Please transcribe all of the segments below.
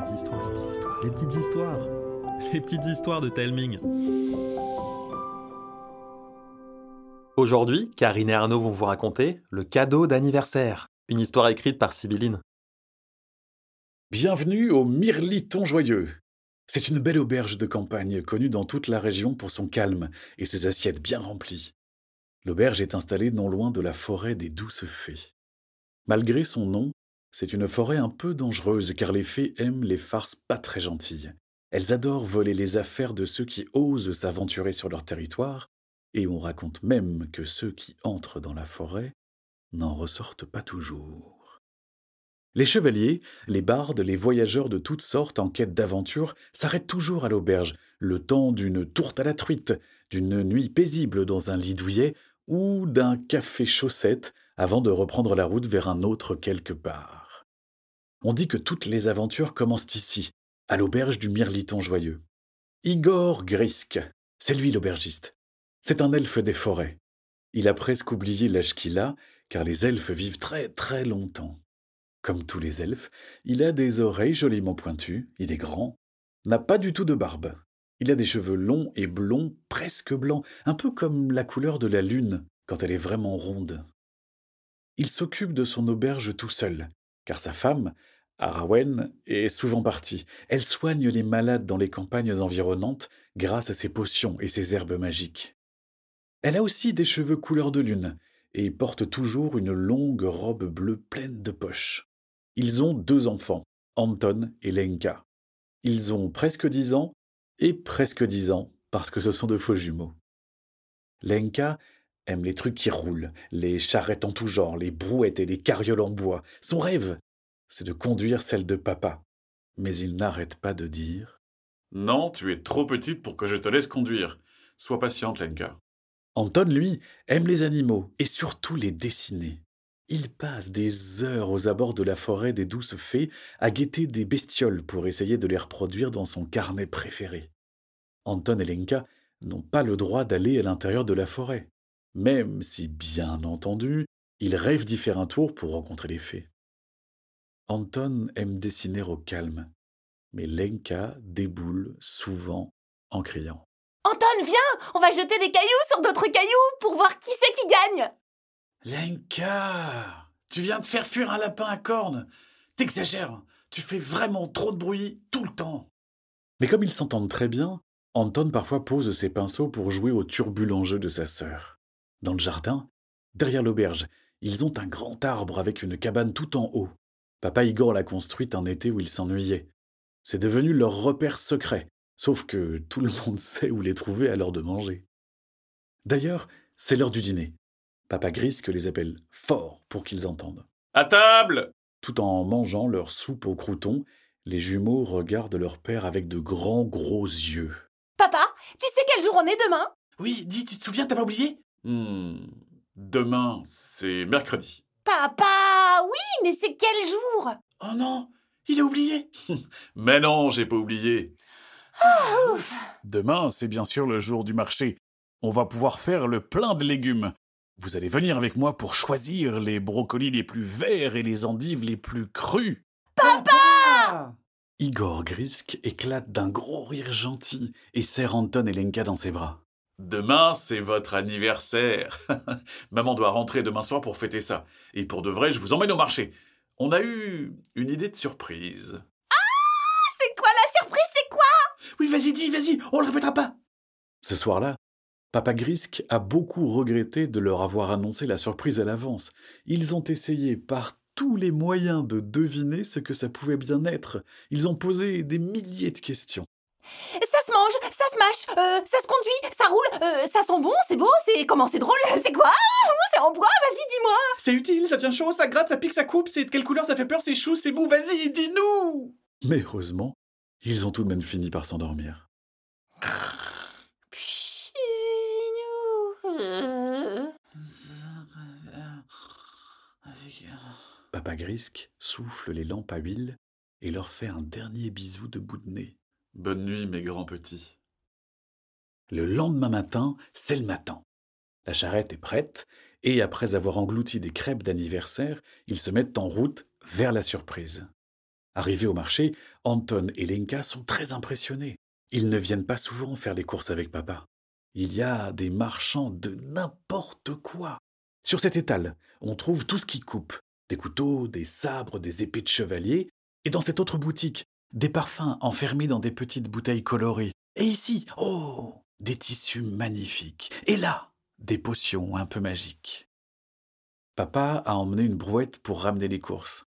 petites histoires, les petites histoires, les petites histoires, les petites histoires de Telming. Aujourd'hui, Karine et Arnaud vont vous raconter le cadeau d'anniversaire, une histoire écrite par Sibylline. Bienvenue au Mirliton Joyeux. C'est une belle auberge de campagne connue dans toute la région pour son calme et ses assiettes bien remplies. L'auberge est installée non loin de la forêt des douces fées. Malgré son nom, c'est une forêt un peu dangereuse car les fées aiment les farces pas très gentilles. Elles adorent voler les affaires de ceux qui osent s'aventurer sur leur territoire, et on raconte même que ceux qui entrent dans la forêt n'en ressortent pas toujours. Les chevaliers, les bardes, les voyageurs de toutes sortes en quête d'aventure s'arrêtent toujours à l'auberge, le temps d'une tourte à la truite, d'une nuit paisible dans un lit douillet ou d'un café chaussette avant de reprendre la route vers un autre quelque part. On dit que toutes les aventures commencent ici, à l'auberge du Mirliton joyeux. Igor Grisk, c'est lui l'aubergiste. C'est un elfe des forêts. Il a presque oublié l'âge qu'il a, car les elfes vivent très très longtemps. Comme tous les elfes, il a des oreilles joliment pointues, il est grand, n'a pas du tout de barbe. Il a des cheveux longs et blonds, presque blancs, un peu comme la couleur de la lune quand elle est vraiment ronde il s'occupe de son auberge tout seul, car sa femme, Arawen, est souvent partie. Elle soigne les malades dans les campagnes environnantes grâce à ses potions et ses herbes magiques. Elle a aussi des cheveux couleur de lune et porte toujours une longue robe bleue pleine de poches. Ils ont deux enfants, Anton et Lenka. Ils ont presque dix ans et presque dix ans parce que ce sont de faux jumeaux. Lenka aime les trucs qui roulent, les charrettes en tout genre, les brouettes et les carrioles en bois. Son rêve, c'est de conduire celle de papa. Mais il n'arrête pas de dire Non, tu es trop petite pour que je te laisse conduire. Sois patiente, Lenka. Anton, lui, aime les animaux et surtout les dessiner. Il passe des heures aux abords de la forêt des douces fées à guetter des bestioles pour essayer de les reproduire dans son carnet préféré. Anton et Lenka n'ont pas le droit d'aller à l'intérieur de la forêt même si, bien entendu, il rêve d'y faire un tour pour rencontrer les fées. Anton aime dessiner au calme, mais Lenka déboule souvent en criant. Anton, viens On va jeter des cailloux sur d'autres cailloux pour voir qui c'est qui gagne Lenka Tu viens de faire fuir un lapin à cornes T'exagères Tu fais vraiment trop de bruit tout le temps Mais comme ils s'entendent très bien, Anton parfois pose ses pinceaux pour jouer au turbulent jeu de sa sœur. Dans le jardin, derrière l'auberge, ils ont un grand arbre avec une cabane tout en haut. Papa Igor l'a construite un été où ils s'ennuyaient. C'est devenu leur repère secret, sauf que tout le monde sait où les trouver à l'heure de manger. D'ailleurs, c'est l'heure du dîner. Papa Grisque les appelle fort pour qu'ils entendent. À table Tout en mangeant leur soupe au crouton, les jumeaux regardent leur père avec de grands gros yeux. Papa, tu sais quel jour on est demain? Oui, dis, tu te souviens, t'as pas oublié? Hmm. Demain, c'est mercredi. Papa, oui, mais c'est quel jour? Oh non, il a oublié. mais non, j'ai pas oublié. Ah, Demain, c'est bien sûr le jour du marché. On va pouvoir faire le plein de légumes. Vous allez venir avec moi pour choisir les brocolis les plus verts et les endives les plus crues. Papa Igor Grisk éclate d'un gros rire gentil et serre Anton et Lenka dans ses bras. Demain, c'est votre anniversaire. Maman doit rentrer demain soir pour fêter ça. Et pour de vrai, je vous emmène au marché. On a eu une idée de surprise. Ah C'est quoi la surprise C'est quoi? Oui, vas-y, dis, vas-y, on le répétera pas. Ce soir-là, Papa Grisk a beaucoup regretté de leur avoir annoncé la surprise à l'avance. Ils ont essayé par tous les moyens de deviner ce que ça pouvait bien être. Ils ont posé des milliers de questions. Ça se mange, ça se mâche, euh, ça se conduit, ça roule, euh, ça sent bon, c'est beau, c'est comment, c'est drôle, c'est quoi C'est en bois, vas-y, dis-moi C'est utile, ça tient chaud, ça gratte, ça pique, ça coupe, c'est de quelle couleur, ça fait peur, c'est chou, c'est mou, vas-y, dis-nous Mais heureusement, ils ont tout de même fini par s'endormir. Papa Grisque souffle les lampes à huile et leur fait un dernier bisou de bout de nez. Bonne nuit, mes grands petits. Le lendemain matin, c'est le matin. La charrette est prête, et après avoir englouti des crêpes d'anniversaire, ils se mettent en route vers la surprise. Arrivés au marché, Anton et Lenka sont très impressionnés. Ils ne viennent pas souvent faire les courses avec papa. Il y a des marchands de n'importe quoi. Sur cet étal, on trouve tout ce qui coupe. Des couteaux, des sabres, des épées de chevalier. Et dans cette autre boutique, des parfums enfermés dans des petites bouteilles colorées. Et ici, oh, des tissus magnifiques. Et là, des potions un peu magiques. Papa a emmené une brouette pour ramener les courses.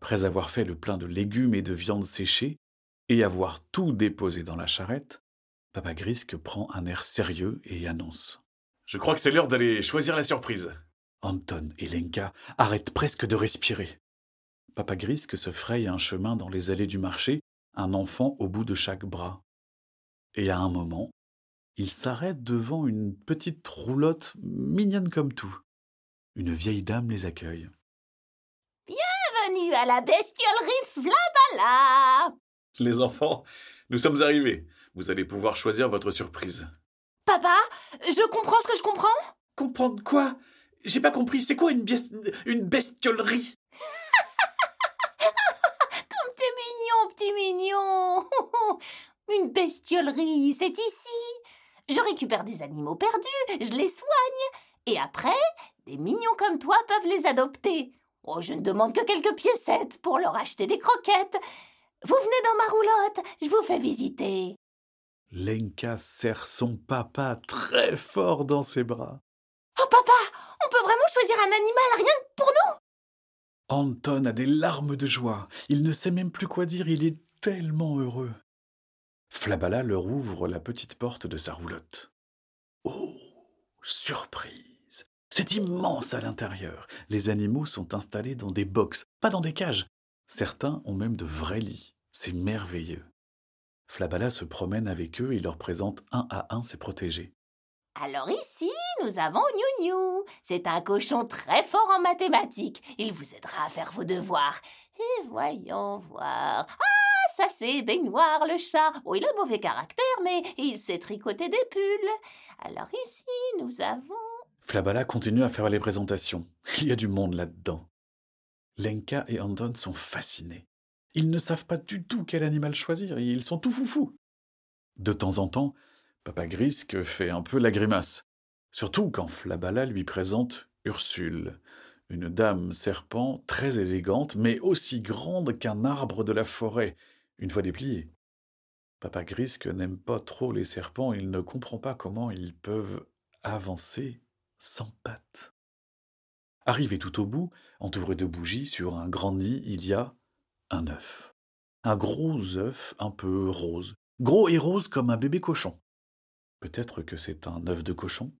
Après avoir fait le plein de légumes et de viande séchée, et avoir tout déposé dans la charrette, Papa Grisque prend un air sérieux et annonce. Je crois que c'est l'heure d'aller choisir la surprise. Anton et Lenka arrêtent presque de respirer. Papa Grisque se fraye un chemin dans les allées du marché, un enfant au bout de chaque bras. Et à un moment, il s'arrête devant une petite roulotte mignonne comme tout. Une vieille dame les accueille. Bienvenue à la bestiolerie Flabala Les enfants, nous sommes arrivés. Vous allez pouvoir choisir votre surprise. Papa, je comprends ce que je comprends? Comprendre quoi? J'ai pas compris, c'est quoi une, bies- une bestiolerie petit mignon Une bestiolerie, c'est ici Je récupère des animaux perdus, je les soigne, et après, des mignons comme toi peuvent les adopter. Oh, je ne demande que quelques piécettes pour leur acheter des croquettes. Vous venez dans ma roulotte, je vous fais visiter. Lenka serre son papa très fort dans ses bras. Oh papa, on peut vraiment choisir un animal rien que pour nous Anton a des larmes de joie. Il ne sait même plus quoi dire, il est tellement heureux. Flabala leur ouvre la petite porte de sa roulotte. Oh, surprise C'est immense à l'intérieur. Les animaux sont installés dans des boxes, pas dans des cages. Certains ont même de vrais lits. C'est merveilleux. Flabala se promène avec eux et leur présente un à un ses protégés. Alors ici, nous avons Gnou C'est un cochon très fort en mathématiques. Il vous aidera à faire vos devoirs. Et voyons voir. Ah, ça c'est Baignoire le chat. Oh, il a mauvais caractère, mais il sait tricoter des pulls. Alors ici, nous avons... Flabala continue à faire les présentations. Il y a du monde là-dedans. Lenka et Anton sont fascinés. Ils ne savent pas du tout quel animal choisir et ils sont tout foufous. De temps en temps, Papa Grisque fait un peu la grimace, surtout quand Flabala lui présente Ursule, une dame serpent très élégante, mais aussi grande qu'un arbre de la forêt, une fois déplié. Papa Grisque n'aime pas trop les serpents, il ne comprend pas comment ils peuvent avancer sans pattes. Arrivé tout au bout, entouré de bougies, sur un grand nid, il y a un œuf. Un gros œuf un peu rose. Gros et rose comme un bébé cochon. Peut-être que c'est un œuf de cochon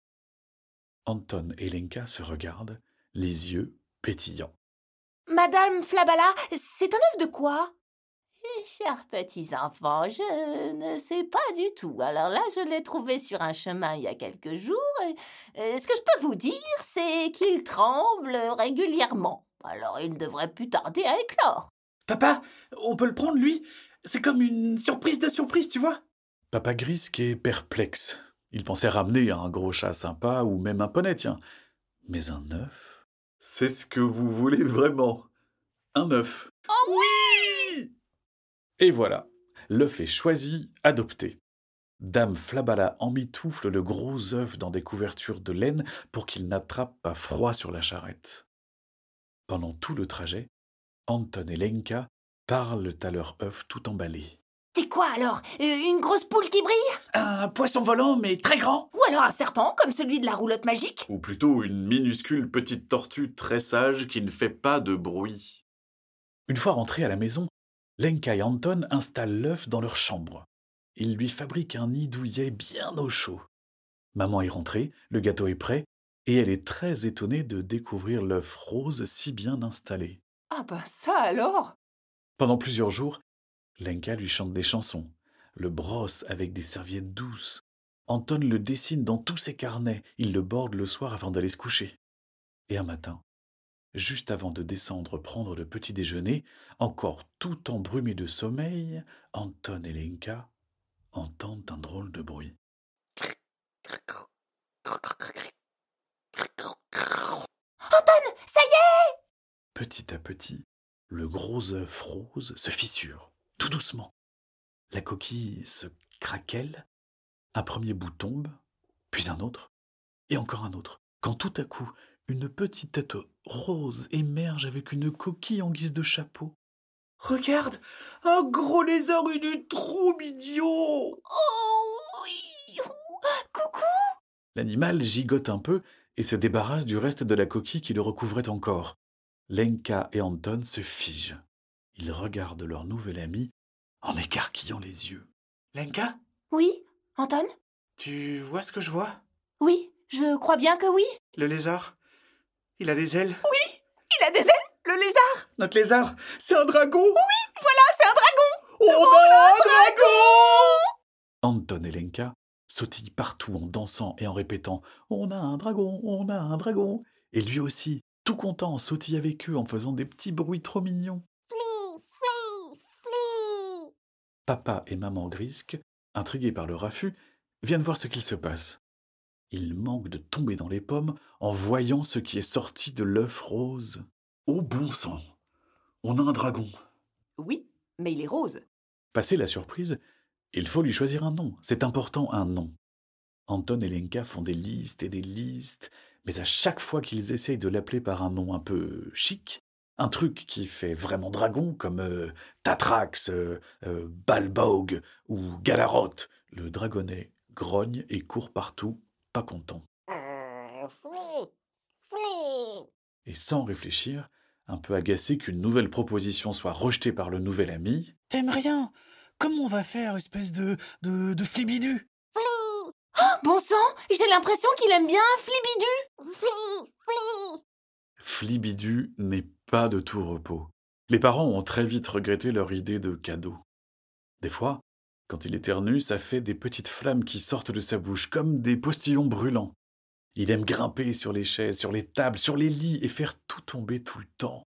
Anton et Lenka se regardent, les yeux pétillants. Madame Flabala, c'est un œuf de quoi? Chers petits enfants, je ne sais pas du tout. Alors là, je l'ai trouvé sur un chemin il y a quelques jours. et, ce que je peux vous dire, c'est qu'il tremble régulièrement. Alors il ne devrait plus tarder à éclore. Papa, on peut le prendre, lui? C'est comme une surprise de surprise, tu vois? Papa Grisque est perplexe. Il pensait ramener un gros chat sympa ou même un poney, tiens. Mais un œuf? C'est ce que vous voulez vraiment. Un œuf. Et voilà, l'œuf est choisi, adopté. Dame Flabala emmitoufle le gros œuf dans des couvertures de laine pour qu'il n'attrape pas froid sur la charrette. Pendant tout le trajet, Anton et Lenka parlent à leur œuf tout emballé. C'est quoi alors? Euh, Une grosse poule qui brille? Un poisson volant, mais très grand Ou alors un serpent, comme celui de la roulotte magique? Ou plutôt une minuscule petite tortue très sage qui ne fait pas de bruit. Une fois rentrés à la maison, Lenka et Anton installent l'œuf dans leur chambre. Ils lui fabriquent un nid douillet bien au chaud. Maman est rentrée, le gâteau est prêt, et elle est très étonnée de découvrir l'œuf rose si bien installé. Ah bah ça alors? Pendant plusieurs jours, Lenka lui chante des chansons, le brosse avec des serviettes douces. Anton le dessine dans tous ses carnets, il le borde le soir avant d'aller se coucher. Et un matin, juste avant de descendre prendre le petit déjeuner, encore tout embrumé de sommeil, Anton et Lenka entendent un drôle de bruit. Anton, ça y est Petit à petit, le gros œuf rose se fissure, tout doucement. La coquille se craquelle, un premier bout tombe, puis un autre, et encore un autre, quand tout à coup une petite tête rose émerge avec une coquille en guise de chapeau. Regarde, un gros lézard, il est trop mignon. Oh oui Coucou L'animal gigote un peu et se débarrasse du reste de la coquille qui le recouvrait encore. Lenka et Anton se figent. Ils regardent leur nouvel ami en écarquillant les yeux. Lenka, Oui Anton? Tu vois ce que je vois? Oui, je crois bien que oui. Le lézard, il a des ailes? Il a des ailes, le lézard Notre lézard, c'est un dragon. Voilà, c'est un dragon On a un dragon Anton et Lenka sautillent partout en dansant et en répétant On a un dragon, on a un dragon. Et lui aussi, tout content, sautille avec eux en faisant des petits bruits trop mignons. Fli, fli, fli Papa et maman Grisque, intrigués par le raffut, viennent voir ce qu'il se passe. Ils manquent de tomber dans les pommes en voyant ce qui est sorti de l'œuf rose. Oh bon sang On a un dragon. Oui, mais il est rose. Passé la surprise, il faut lui choisir un nom. C'est important, un nom. Anton et Lenka font des listes et des listes, mais à chaque fois qu'ils essayent de l'appeler par un nom un peu chic, un truc qui fait vraiment dragon, comme euh, Tatrax, euh, euh, Balbaug ou Galaroth, le dragonnet grogne et court partout, pas content. Et sans réfléchir, un peu agacé qu'une nouvelle proposition soit rejetée par le nouvel ami, T'aimes rien Comment on va faire, espèce de. de. de flibidu? Bon sang, j'ai l'impression qu'il aime bien Flibidu Fli, fli Flibidu n'est pas de tout repos. Les parents ont très vite regretté leur idée de cadeau. Des fois, quand il éternue, ça fait des petites flammes qui sortent de sa bouche, comme des postillons brûlants. Il aime grimper sur les chaises, sur les tables, sur les lits et faire tout tomber tout le temps.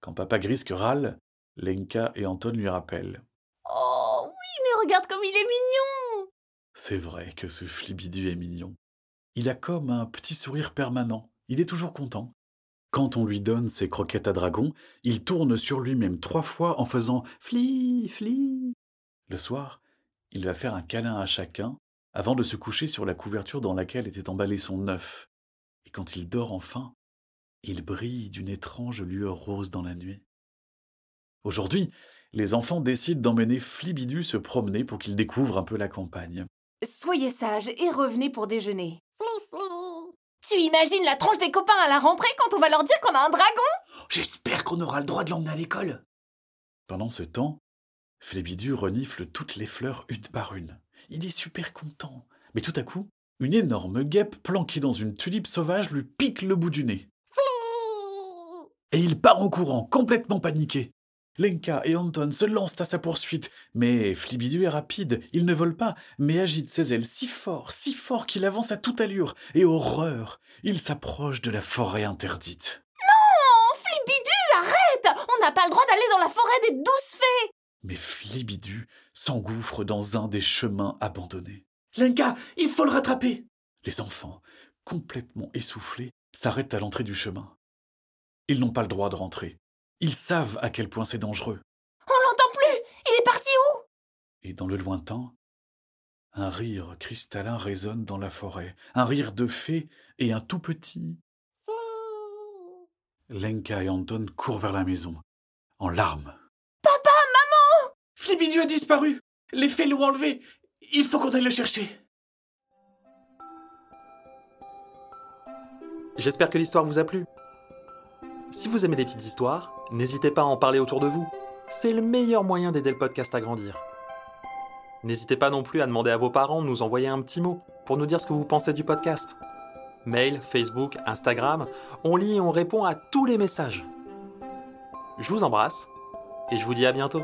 Quand Papa Grisque râle, Lenka et Anton lui rappellent. Oh oui, mais regarde comme il est mignon C'est vrai que ce Flibidu est mignon. Il a comme un petit sourire permanent. Il est toujours content. Quand on lui donne ses croquettes à dragon, il tourne sur lui-même trois fois en faisant fli, fli. Le soir, il va faire un câlin à chacun avant de se coucher sur la couverture dans laquelle était emballé son œuf. Et quand il dort enfin, il brille d'une étrange lueur rose dans la nuit. Aujourd'hui, les enfants décident d'emmener Flibidu se promener pour qu'il découvre un peu la campagne. Soyez sages et revenez pour déjeuner. Tu imagines la tronche des copains à la rentrée quand on va leur dire qu'on a un dragon J'espère qu'on aura le droit de l'emmener à l'école. Pendant ce temps, Flébidu renifle toutes les fleurs une par une. Il est super content. Mais tout à coup, une énorme guêpe planquée dans une tulipe sauvage lui pique le bout du nez. Et il part en courant, complètement paniqué. Lenka et Anton se lancent à sa poursuite, mais Flibidu est rapide, il ne vole pas, mais agite ses ailes si fort, si fort qu'il avance à toute allure, et horreur, il s'approche de la forêt interdite. Oh, Flibidu, arrête On n'a pas le droit d'aller dans la forêt des douze fées Mais Flibidu s'engouffre dans un des chemins abandonnés. Lenka, il faut le rattraper. Les enfants, complètement essoufflés, s'arrêtent à l'entrée du chemin. Ils n'ont pas le droit de rentrer. Ils savent à quel point c'est dangereux. On l'entend plus Il est parti où? Et dans le lointain, un rire cristallin résonne dans la forêt, un rire de fée et un tout petit. Lenka et Anton courent vers la maison, en larmes. Flibidu a disparu. Les fées l'ont enlevé. Il faut qu'on aille le chercher. J'espère que l'histoire vous a plu. Si vous aimez les petites histoires, n'hésitez pas à en parler autour de vous. C'est le meilleur moyen d'aider le podcast à grandir. N'hésitez pas non plus à demander à vos parents de nous envoyer un petit mot pour nous dire ce que vous pensez du podcast. Mail, Facebook, Instagram, on lit et on répond à tous les messages. Je vous embrasse et je vous dis à bientôt.